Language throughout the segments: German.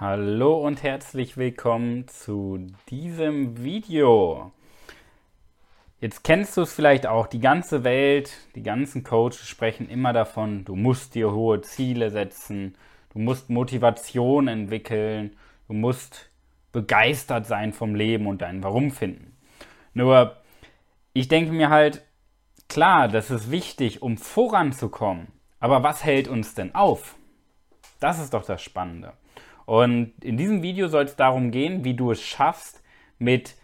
Hallo und herzlich willkommen zu diesem Video. Jetzt kennst du es vielleicht auch, die ganze Welt, die ganzen Coaches sprechen immer davon, du musst dir hohe Ziele setzen, du musst Motivation entwickeln, du musst begeistert sein vom Leben und dein Warum finden. Nur, ich denke mir halt, klar, das ist wichtig, um voranzukommen, aber was hält uns denn auf? Das ist doch das Spannende. Und in diesem Video soll es darum gehen, wie du es schaffst, mit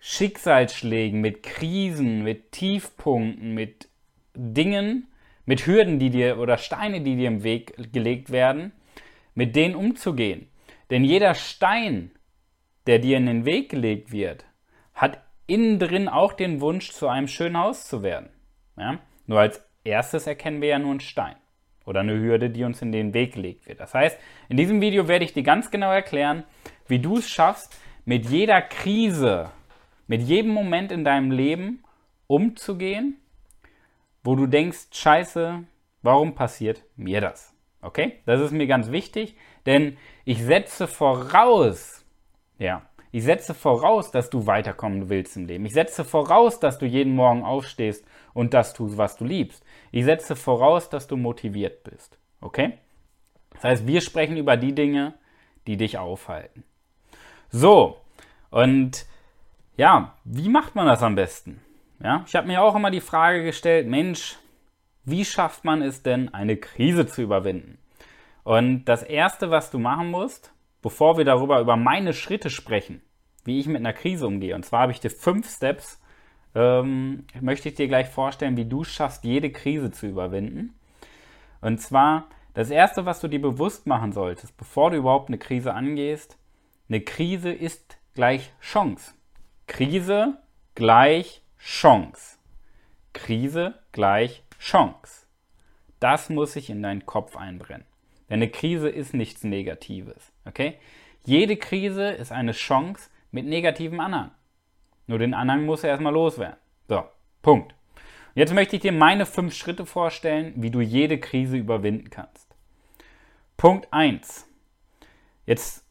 Schicksalsschlägen, mit Krisen, mit Tiefpunkten, mit Dingen, mit Hürden, die dir oder Steine, die dir im Weg gelegt werden, mit denen umzugehen. Denn jeder Stein, der dir in den Weg gelegt wird, hat innen drin auch den Wunsch, zu einem schönen Haus zu werden. Ja? Nur als erstes erkennen wir ja nur einen Stein oder eine Hürde, die uns in den Weg gelegt wird. Das heißt, in diesem Video werde ich dir ganz genau erklären, wie du es schaffst, mit jeder Krise, mit jedem Moment in deinem Leben umzugehen, wo du denkst, scheiße, warum passiert mir das? Okay? Das ist mir ganz wichtig, denn ich setze voraus, ja, ich setze voraus, dass du weiterkommen willst im Leben. Ich setze voraus, dass du jeden Morgen aufstehst und das tust, was du liebst. Ich setze voraus, dass du motiviert bist. Okay? Das heißt, wir sprechen über die Dinge, die dich aufhalten. So, und ja, wie macht man das am besten? Ja, ich habe mir auch immer die Frage gestellt, Mensch, wie schafft man es denn, eine Krise zu überwinden? Und das Erste, was du machen musst, bevor wir darüber über meine Schritte sprechen, wie ich mit einer Krise umgehe, und zwar habe ich dir fünf Steps, ähm, möchte ich dir gleich vorstellen, wie du schaffst, jede Krise zu überwinden. Und zwar, das Erste, was du dir bewusst machen solltest, bevor du überhaupt eine Krise angehst, eine Krise ist gleich Chance. Krise gleich Chance. Krise gleich Chance. Das muss sich in deinen Kopf einbrennen. Denn eine Krise ist nichts Negatives. Okay? Jede Krise ist eine Chance mit negativem Anhang. Nur den Anhang muss er erstmal loswerden. So, Punkt. Jetzt möchte ich dir meine fünf Schritte vorstellen, wie du jede Krise überwinden kannst. Punkt 1. Jetzt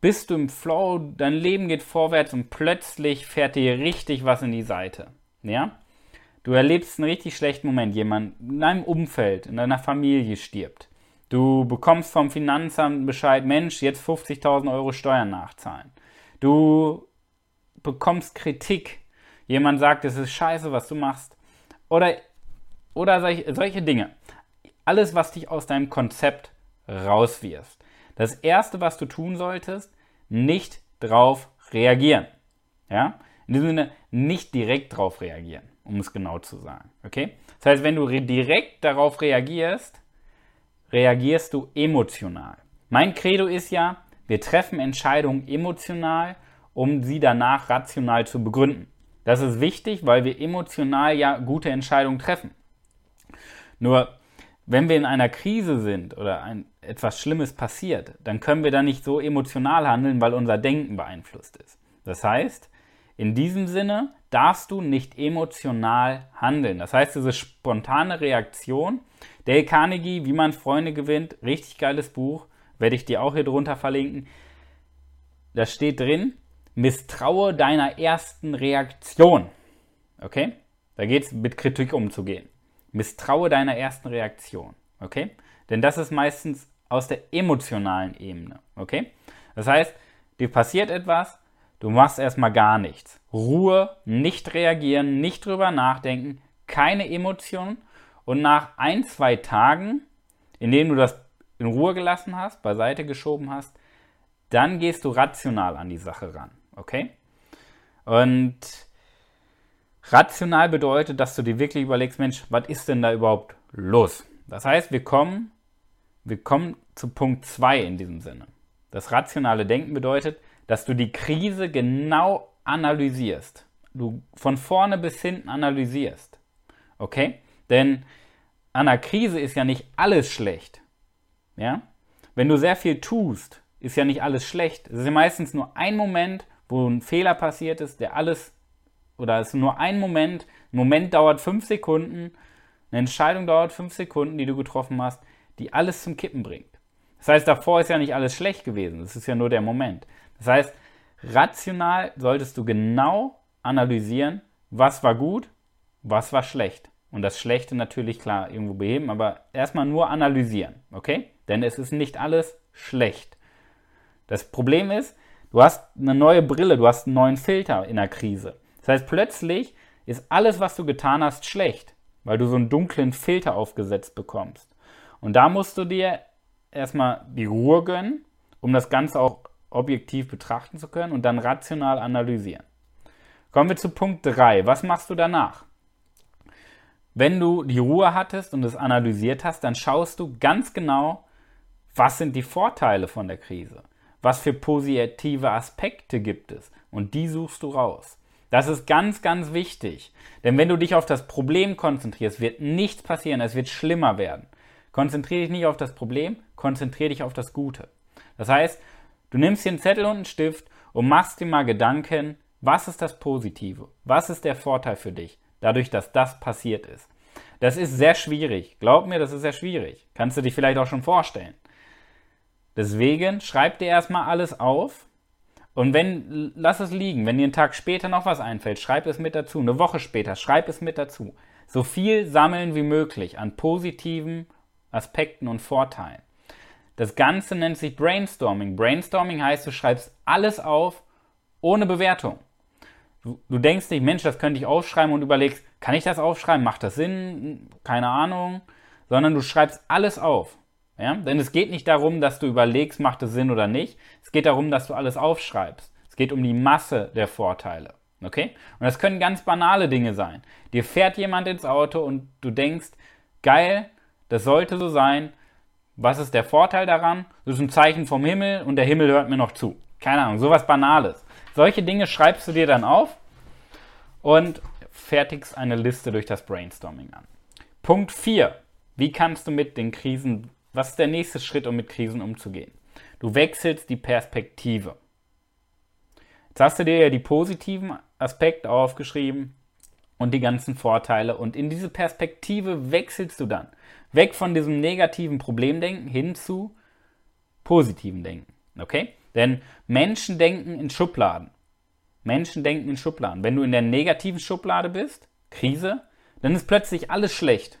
bist du im Flow, dein Leben geht vorwärts und plötzlich fährt dir richtig was in die Seite. Ja? Du erlebst einen richtig schlechten Moment. Jemand in deinem Umfeld, in deiner Familie stirbt. Du bekommst vom Finanzamt Bescheid, Mensch, jetzt 50.000 Euro Steuern nachzahlen. Du bekommst Kritik. Jemand sagt, es ist scheiße, was du machst. Oder, oder solche, solche Dinge. Alles, was dich aus deinem Konzept rauswirft. Das erste, was du tun solltest, nicht drauf reagieren. Ja? In diesem Sinne, nicht direkt drauf reagieren, um es genau zu sagen. Okay? Das heißt, wenn du direkt darauf reagierst, reagierst du emotional. Mein Credo ist ja, wir treffen Entscheidungen emotional, um sie danach rational zu begründen. Das ist wichtig, weil wir emotional ja gute Entscheidungen treffen. Nur wenn wir in einer Krise sind oder ein, etwas Schlimmes passiert, dann können wir da nicht so emotional handeln, weil unser Denken beeinflusst ist. Das heißt, in diesem Sinne darfst du nicht emotional handeln. Das heißt, diese spontane Reaktion, Dale Carnegie, wie man Freunde gewinnt, richtig geiles Buch, werde ich dir auch hier drunter verlinken. Da steht drin, misstraue deiner ersten Reaktion. Okay? Da geht es mit Kritik umzugehen. Misstraue deiner ersten Reaktion. Okay? Denn das ist meistens aus der emotionalen Ebene. Okay? Das heißt, dir passiert etwas, du machst erstmal gar nichts. Ruhe, nicht reagieren, nicht drüber nachdenken, keine Emotionen. Und nach ein, zwei Tagen, in denen du das in Ruhe gelassen hast, beiseite geschoben hast, dann gehst du rational an die Sache ran. Okay? Und rational bedeutet, dass du dir wirklich überlegst, Mensch, was ist denn da überhaupt los? Das heißt, wir kommen, wir kommen zu Punkt 2 in diesem Sinne. Das rationale Denken bedeutet, dass du die Krise genau analysierst. Du von vorne bis hinten analysierst. Okay? Denn an einer Krise ist ja nicht alles schlecht. Ja? Wenn du sehr viel tust, ist ja nicht alles schlecht. Es ist ja meistens nur ein Moment, wo ein Fehler passiert ist, der alles, oder es ist nur ein Moment, ein Moment dauert fünf Sekunden, eine Entscheidung dauert fünf Sekunden, die du getroffen hast, die alles zum Kippen bringt. Das heißt, davor ist ja nicht alles schlecht gewesen. Das ist ja nur der Moment. Das heißt, rational solltest du genau analysieren, was war gut, was war schlecht. Und das Schlechte natürlich klar irgendwo beheben, aber erstmal nur analysieren, okay? Denn es ist nicht alles schlecht. Das Problem ist, du hast eine neue Brille, du hast einen neuen Filter in der Krise. Das heißt, plötzlich ist alles, was du getan hast, schlecht, weil du so einen dunklen Filter aufgesetzt bekommst. Und da musst du dir erstmal die Ruhe gönnen, um das Ganze auch objektiv betrachten zu können und dann rational analysieren. Kommen wir zu Punkt 3. Was machst du danach? Wenn du die Ruhe hattest und es analysiert hast, dann schaust du ganz genau, was sind die Vorteile von der Krise? Was für positive Aspekte gibt es? Und die suchst du raus. Das ist ganz, ganz wichtig. Denn wenn du dich auf das Problem konzentrierst, wird nichts passieren, es wird schlimmer werden. Konzentriere dich nicht auf das Problem, konzentriere dich auf das Gute. Das heißt, du nimmst hier einen Zettel und einen Stift und machst dir mal Gedanken, was ist das Positive? Was ist der Vorteil für dich, dadurch, dass das passiert ist? Das ist sehr schwierig. Glaub mir, das ist sehr schwierig. Kannst du dich vielleicht auch schon vorstellen. Deswegen schreib dir erstmal alles auf und wenn, lass es liegen. Wenn dir einen Tag später noch was einfällt, schreib es mit dazu. Eine Woche später, schreib es mit dazu. So viel sammeln wie möglich an positiven Aspekten und Vorteilen. Das Ganze nennt sich Brainstorming. Brainstorming heißt, du schreibst alles auf ohne Bewertung. Du, denkst nicht, Mensch, das könnte ich aufschreiben und überlegst, kann ich das aufschreiben? Macht das Sinn? Keine Ahnung. Sondern du schreibst alles auf. Ja? Denn es geht nicht darum, dass du überlegst, macht es Sinn oder nicht. Es geht darum, dass du alles aufschreibst. Es geht um die Masse der Vorteile. Okay? Und das können ganz banale Dinge sein. Dir fährt jemand ins Auto und du denkst, geil, das sollte so sein. Was ist der Vorteil daran? Das ist ein Zeichen vom Himmel und der Himmel hört mir noch zu. Keine Ahnung, sowas Banales. Solche Dinge schreibst du dir dann auf und fertigst eine Liste durch das Brainstorming an. Punkt 4. Wie kannst du mit den Krisen, was ist der nächste Schritt, um mit Krisen umzugehen? Du wechselst die Perspektive. Jetzt hast du dir ja die positiven Aspekte aufgeschrieben und die ganzen Vorteile und in diese Perspektive wechselst du dann. Weg von diesem negativen Problemdenken hin zu positiven Denken. Okay? Denn Menschen denken in Schubladen. Menschen denken in Schubladen. Wenn du in der negativen Schublade bist, Krise, dann ist plötzlich alles schlecht.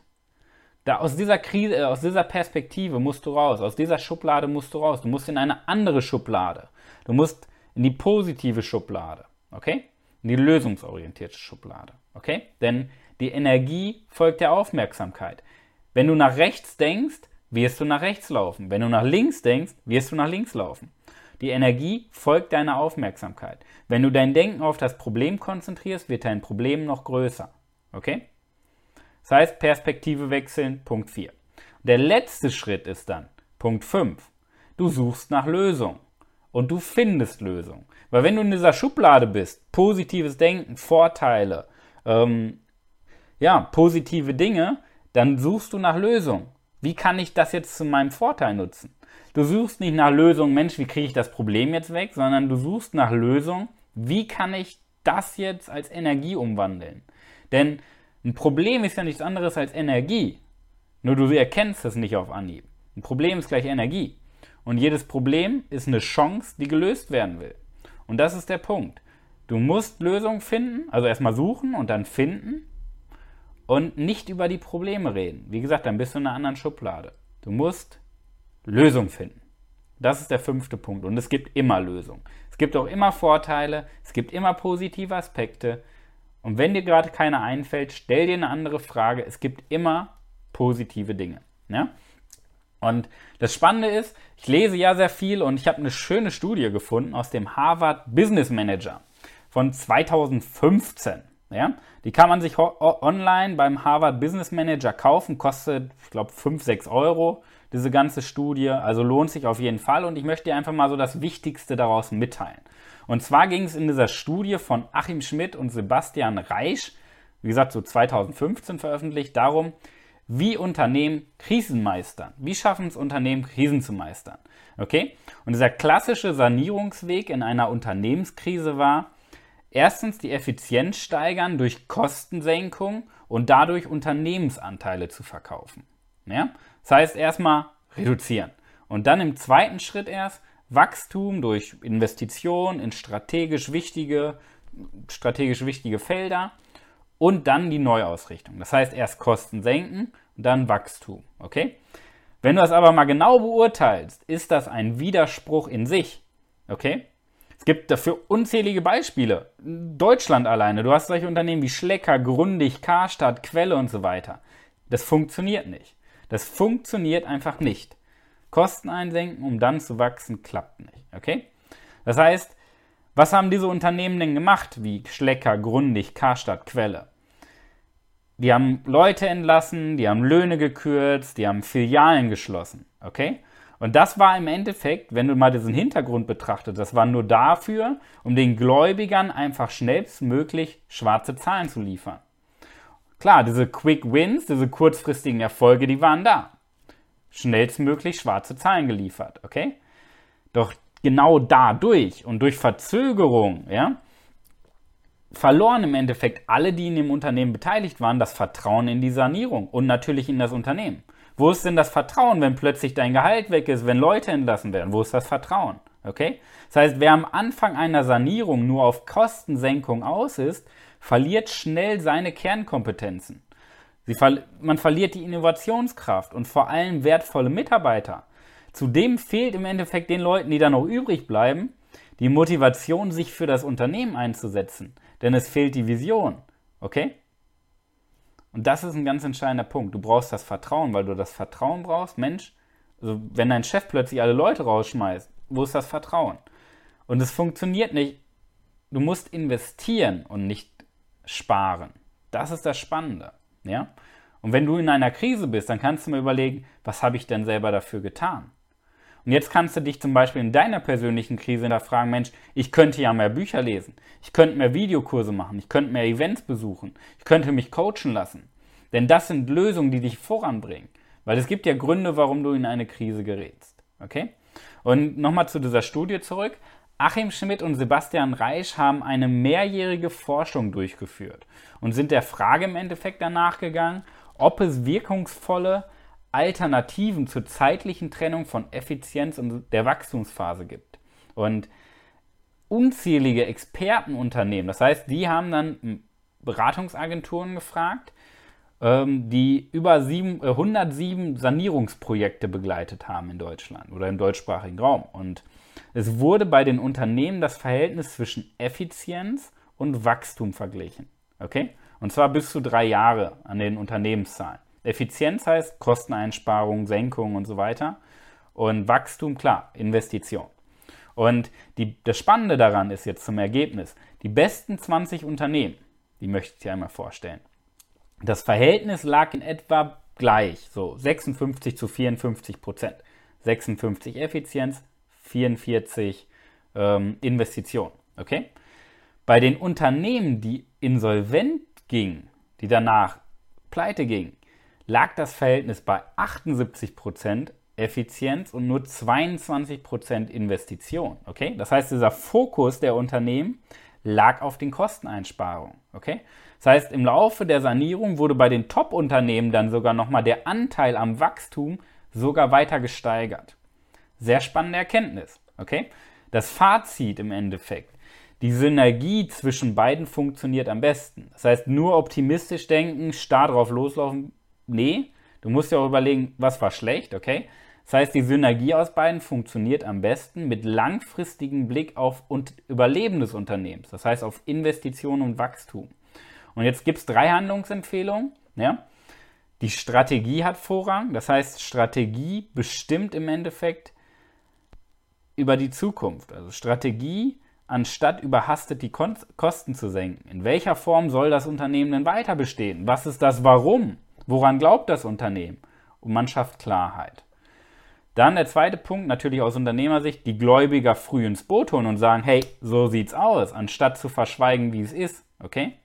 Da aus dieser Krise, äh, aus dieser Perspektive musst du raus, aus dieser Schublade musst du raus. Du musst in eine andere Schublade. Du musst in die positive Schublade, okay? In die lösungsorientierte Schublade, okay? Denn die Energie folgt der Aufmerksamkeit. Wenn du nach rechts denkst, wirst du nach rechts laufen. Wenn du nach links denkst, wirst du nach links laufen. Die Energie folgt deiner Aufmerksamkeit. Wenn du dein Denken auf das Problem konzentrierst, wird dein Problem noch größer. Okay? Das heißt, Perspektive wechseln, Punkt 4. Der letzte Schritt ist dann, Punkt 5. Du suchst nach Lösung und du findest Lösung. Weil wenn du in dieser Schublade bist, positives Denken, Vorteile, ähm, ja, positive Dinge, dann suchst du nach Lösung. Wie kann ich das jetzt zu meinem Vorteil nutzen? Du suchst nicht nach Lösung, Mensch, wie kriege ich das Problem jetzt weg, sondern du suchst nach Lösung, wie kann ich das jetzt als Energie umwandeln? Denn ein Problem ist ja nichts anderes als Energie. Nur du erkennst es nicht auf Anhieb. Ein Problem ist gleich Energie. Und jedes Problem ist eine Chance, die gelöst werden will. Und das ist der Punkt. Du musst Lösungen finden, also erstmal suchen und dann finden und nicht über die Probleme reden. Wie gesagt, dann bist du in einer anderen Schublade. Du musst Lösung finden. Das ist der fünfte Punkt. Und es gibt immer Lösungen. Es gibt auch immer Vorteile, es gibt immer positive Aspekte. Und wenn dir gerade keine einfällt, stell dir eine andere Frage. Es gibt immer positive Dinge. Ja? Und das Spannende ist, ich lese ja sehr viel und ich habe eine schöne Studie gefunden aus dem Harvard Business Manager von 2015. Ja? Die kann man sich online beim Harvard Business Manager kaufen, kostet, ich glaube, 5, 6 Euro, diese ganze Studie. Also lohnt sich auf jeden Fall und ich möchte dir einfach mal so das Wichtigste daraus mitteilen. Und zwar ging es in dieser Studie von Achim Schmidt und Sebastian Reisch, wie gesagt, so 2015 veröffentlicht, darum, wie Unternehmen Krisen meistern. Wie schaffen es Unternehmen, Krisen zu meistern? Okay? Und dieser klassische Sanierungsweg in einer Unternehmenskrise war, Erstens die Effizienz steigern durch Kostensenkung und dadurch Unternehmensanteile zu verkaufen. Ja? Das heißt erstmal reduzieren. Und dann im zweiten Schritt erst Wachstum durch Investition in strategisch wichtige, strategisch wichtige Felder und dann die Neuausrichtung. Das heißt erst Kosten senken und dann Wachstum. Okay? Wenn du das aber mal genau beurteilst, ist das ein Widerspruch in sich. Okay? Es gibt dafür unzählige Beispiele. Deutschland alleine. Du hast solche Unternehmen wie Schlecker, Grundig, Karstadt, Quelle und so weiter. Das funktioniert nicht. Das funktioniert einfach nicht. Kosten einsenken, um dann zu wachsen, klappt nicht. Okay? Das heißt, was haben diese Unternehmen denn gemacht, wie Schlecker, Grundig, Karstadt, Quelle? Die haben Leute entlassen, die haben Löhne gekürzt, die haben Filialen geschlossen. Okay? Und das war im Endeffekt, wenn du mal diesen Hintergrund betrachtest, das war nur dafür, um den Gläubigern einfach schnellstmöglich schwarze Zahlen zu liefern. Klar, diese Quick Wins, diese kurzfristigen Erfolge, die waren da. Schnellstmöglich schwarze Zahlen geliefert, okay? Doch genau dadurch und durch Verzögerung, ja, verloren im Endeffekt alle, die in dem Unternehmen beteiligt waren, das Vertrauen in die Sanierung und natürlich in das Unternehmen. Wo ist denn das Vertrauen, wenn plötzlich dein Gehalt weg ist, wenn Leute entlassen werden? Wo ist das Vertrauen? Okay? Das heißt, wer am Anfang einer Sanierung nur auf Kostensenkung aus ist, verliert schnell seine Kernkompetenzen. Ver man verliert die Innovationskraft und vor allem wertvolle Mitarbeiter. Zudem fehlt im Endeffekt den Leuten, die da noch übrig bleiben, die Motivation, sich für das Unternehmen einzusetzen. Denn es fehlt die Vision. Okay? Und das ist ein ganz entscheidender Punkt. Du brauchst das Vertrauen, weil du das Vertrauen brauchst. Mensch, also wenn dein Chef plötzlich alle Leute rausschmeißt, wo ist das Vertrauen? Und es funktioniert nicht. Du musst investieren und nicht sparen. Das ist das Spannende. Ja? Und wenn du in einer Krise bist, dann kannst du mir überlegen, was habe ich denn selber dafür getan? Und jetzt kannst du dich zum Beispiel in deiner persönlichen Krise da fragen, Mensch, ich könnte ja mehr Bücher lesen, ich könnte mehr Videokurse machen, ich könnte mehr Events besuchen, ich könnte mich coachen lassen. Denn das sind Lösungen, die dich voranbringen. Weil es gibt ja Gründe, warum du in eine Krise gerätst. Okay? Und nochmal zu dieser Studie zurück. Achim Schmidt und Sebastian Reisch haben eine mehrjährige Forschung durchgeführt und sind der Frage im Endeffekt danach gegangen, ob es wirkungsvolle Alternativen zur zeitlichen Trennung von Effizienz und der Wachstumsphase gibt. Und unzählige Expertenunternehmen, das heißt, die haben dann Beratungsagenturen gefragt, ähm, die über 107 äh, Sanierungsprojekte begleitet haben in Deutschland oder im deutschsprachigen Raum. Und es wurde bei den Unternehmen das Verhältnis zwischen Effizienz und Wachstum verglichen. Okay? Und zwar bis zu drei Jahre an den Unternehmenszahlen. Effizienz heißt Kosteneinsparung, Senkung und so weiter. Und Wachstum, klar, Investition. Und die, das Spannende daran ist jetzt zum Ergebnis, die besten 20 Unternehmen, die möchte ich dir einmal vorstellen. Das Verhältnis lag in etwa gleich, so 56 zu 54 Prozent. 56 Effizienz, 44 ähm, Investition. Okay? Bei den Unternehmen, die insolvent gingen, die danach pleite gingen, lag das Verhältnis bei 78% Effizienz und nur 22% Investition. Okay? Das heißt, dieser Fokus der Unternehmen lag auf den Kosteneinsparungen. Okay? Das heißt, im Laufe der Sanierung wurde bei den Top-Unternehmen dann sogar nochmal der Anteil am Wachstum sogar weiter gesteigert. Sehr spannende Erkenntnis. Okay? Das Fazit im Endeffekt. Die Synergie zwischen beiden funktioniert am besten. Das heißt, nur optimistisch denken, starr drauf loslaufen, nee, du musst ja auch überlegen, was war schlecht, okay? Das heißt, die Synergie aus beiden funktioniert am besten mit langfristigem Blick auf und Überleben des Unternehmens, das heißt auf Investitionen und Wachstum. Und jetzt gibt es drei Handlungsempfehlungen. Ja? Die Strategie hat Vorrang, das heißt, Strategie bestimmt im Endeffekt über die Zukunft. Also Strategie, anstatt überhastet die Kosten zu senken. In welcher Form soll das Unternehmen denn weiter bestehen? Was ist das Warum? Woran glaubt das Unternehmen? Und man schafft Klarheit. Dann der zweite Punkt, natürlich aus Unternehmersicht, die Gläubiger früh ins Boot holen und sagen, hey, so sieht's aus, anstatt zu verschweigen, wie es ist, okay?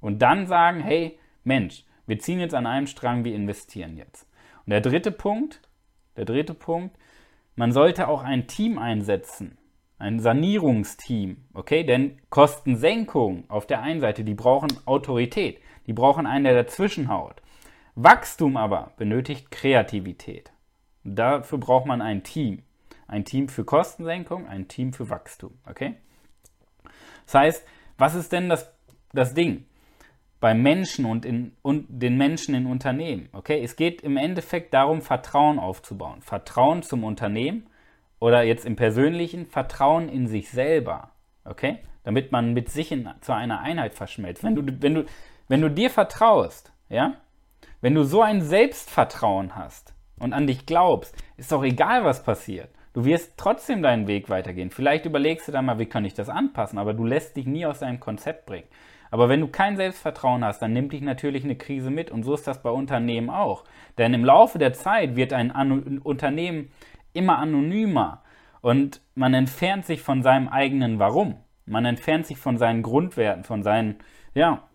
Und dann sagen, hey, Mensch, wir ziehen jetzt an einem Strang, wir investieren jetzt. Und der dritte Punkt, der dritte Punkt, man sollte auch ein Team einsetzen, ein Sanierungsteam, okay? Denn Kostensenkung auf der einen Seite, die brauchen Autorität. Die brauchen einen, der dazwischen haut. Wachstum aber benötigt Kreativität. Dafür braucht man ein Team. Ein Team für Kostensenkung, ein Team für Wachstum. Okay? Das heißt, was ist denn das, das Ding? bei Menschen und, in, und den Menschen in Unternehmen. Okay, es geht im Endeffekt darum, Vertrauen aufzubauen. Vertrauen zum Unternehmen oder jetzt im Persönlichen Vertrauen in sich selber. Okay, damit man mit sich in, zu einer Einheit verschmelzt. Wenn du, wenn du, wenn du dir vertraust, ja, wenn du so ein Selbstvertrauen hast und an dich glaubst, ist doch egal, was passiert. Du wirst trotzdem deinen Weg weitergehen. Vielleicht überlegst du dann mal, wie kann ich das anpassen, aber du lässt dich nie aus deinem Konzept bringen. Aber wenn du kein Selbstvertrauen hast, dann nimmt dich natürlich eine Krise mit und so ist das bei Unternehmen auch. Denn im Laufe der Zeit wird ein An Unternehmen immer anonymer und man entfernt sich von seinem eigenen Warum. Man entfernt sich von seinen Grundwerten, von seinen, ja,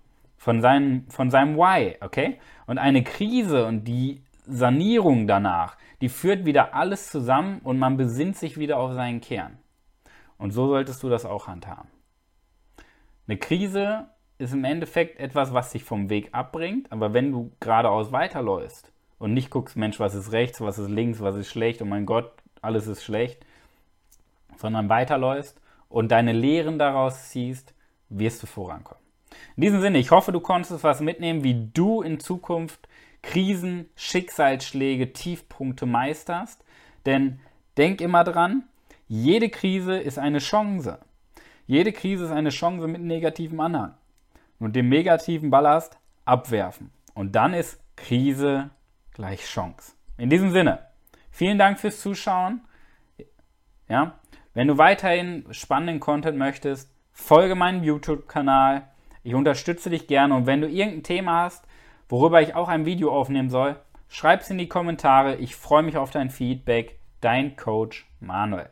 von seinem, von seinem Why, okay? Und eine Krise und die Sanierung danach, die führt wieder alles zusammen und man besinnt sich wieder auf seinen Kern. Und so solltest du das auch handhaben. Eine Krise ist im Endeffekt etwas, was dich vom Weg abbringt, aber wenn du geradeaus weiterläufst und nicht guckst, Mensch, was ist rechts, was ist links, was ist schlecht, oh mein Gott, alles ist schlecht, sondern weiterläufst und deine Lehren daraus ziehst, wirst du vorankommen. In diesem Sinne, ich hoffe, du konntest was mitnehmen, wie du in Zukunft Krisen, Schicksalsschläge, Tiefpunkte meisterst. Denn denk immer dran, jede Krise ist eine Chance. Jede Krise ist eine Chance mit negativem Anhang und dem negativen Ballast abwerfen. Und dann ist Krise gleich Chance. In diesem Sinne, vielen Dank fürs Zuschauen. Ja, wenn du weiterhin spannenden Content möchtest, folge meinem YouTube-Kanal. Ich unterstütze dich gerne und wenn du irgendein Thema hast, worüber ich auch ein Video aufnehmen soll, schreib es in die Kommentare. Ich freue mich auf dein Feedback. Dein Coach Manuel.